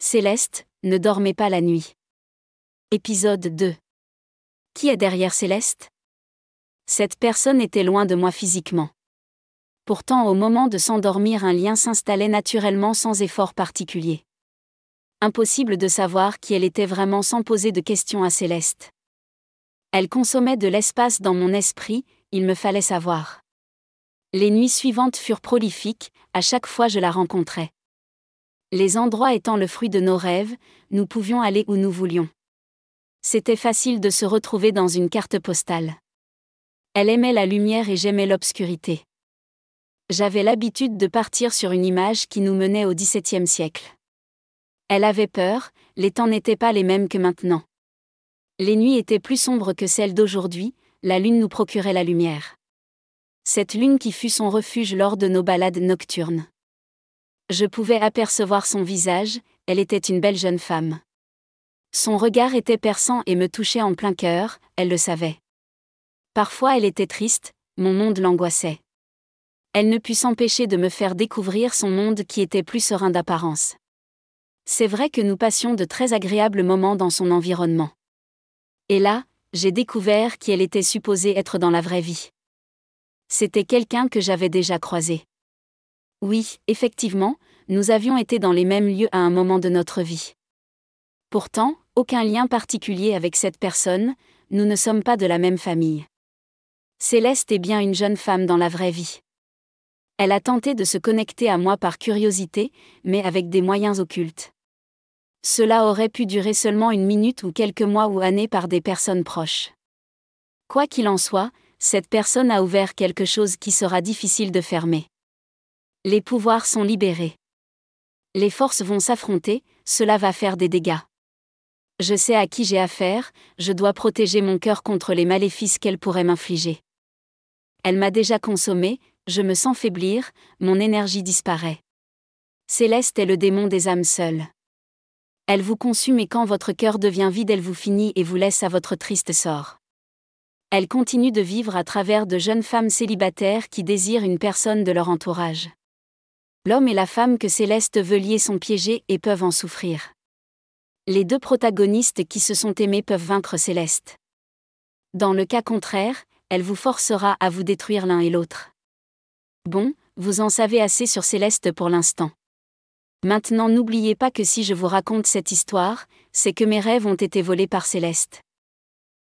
Céleste, ne dormez pas la nuit. Épisode 2. Qui est derrière Céleste? Cette personne était loin de moi physiquement. Pourtant au moment de s'endormir un lien s'installait naturellement sans effort particulier. Impossible de savoir qui elle était vraiment sans poser de questions à Céleste. Elle consommait de l'espace dans mon esprit, il me fallait savoir. Les nuits suivantes furent prolifiques, à chaque fois je la rencontrais. Les endroits étant le fruit de nos rêves, nous pouvions aller où nous voulions. C'était facile de se retrouver dans une carte postale. Elle aimait la lumière et j'aimais l'obscurité. J'avais l'habitude de partir sur une image qui nous menait au XVIIe siècle. Elle avait peur, les temps n'étaient pas les mêmes que maintenant. Les nuits étaient plus sombres que celles d'aujourd'hui, la lune nous procurait la lumière. Cette lune qui fut son refuge lors de nos balades nocturnes. Je pouvais apercevoir son visage, elle était une belle jeune femme. Son regard était perçant et me touchait en plein cœur, elle le savait. Parfois elle était triste, mon monde l'angoissait. Elle ne put s'empêcher de me faire découvrir son monde qui était plus serein d'apparence. C'est vrai que nous passions de très agréables moments dans son environnement. Et là, j'ai découvert qui elle était supposée être dans la vraie vie. C'était quelqu'un que j'avais déjà croisé. Oui, effectivement, nous avions été dans les mêmes lieux à un moment de notre vie. Pourtant, aucun lien particulier avec cette personne, nous ne sommes pas de la même famille. Céleste est bien une jeune femme dans la vraie vie. Elle a tenté de se connecter à moi par curiosité, mais avec des moyens occultes. Cela aurait pu durer seulement une minute ou quelques mois ou années par des personnes proches. Quoi qu'il en soit, cette personne a ouvert quelque chose qui sera difficile de fermer. Les pouvoirs sont libérés. Les forces vont s'affronter, cela va faire des dégâts. Je sais à qui j'ai affaire, je dois protéger mon cœur contre les maléfices qu'elle pourrait m'infliger. Elle m'a déjà consommé, je me sens faiblir, mon énergie disparaît. Céleste est le démon des âmes seules. Elle vous consume et quand votre cœur devient vide, elle vous finit et vous laisse à votre triste sort. Elle continue de vivre à travers de jeunes femmes célibataires qui désirent une personne de leur entourage. L'homme et la femme que Céleste veut lier sont piégés et peuvent en souffrir. Les deux protagonistes qui se sont aimés peuvent vaincre Céleste. Dans le cas contraire, elle vous forcera à vous détruire l'un et l'autre. Bon, vous en savez assez sur Céleste pour l'instant. Maintenant n'oubliez pas que si je vous raconte cette histoire, c'est que mes rêves ont été volés par Céleste.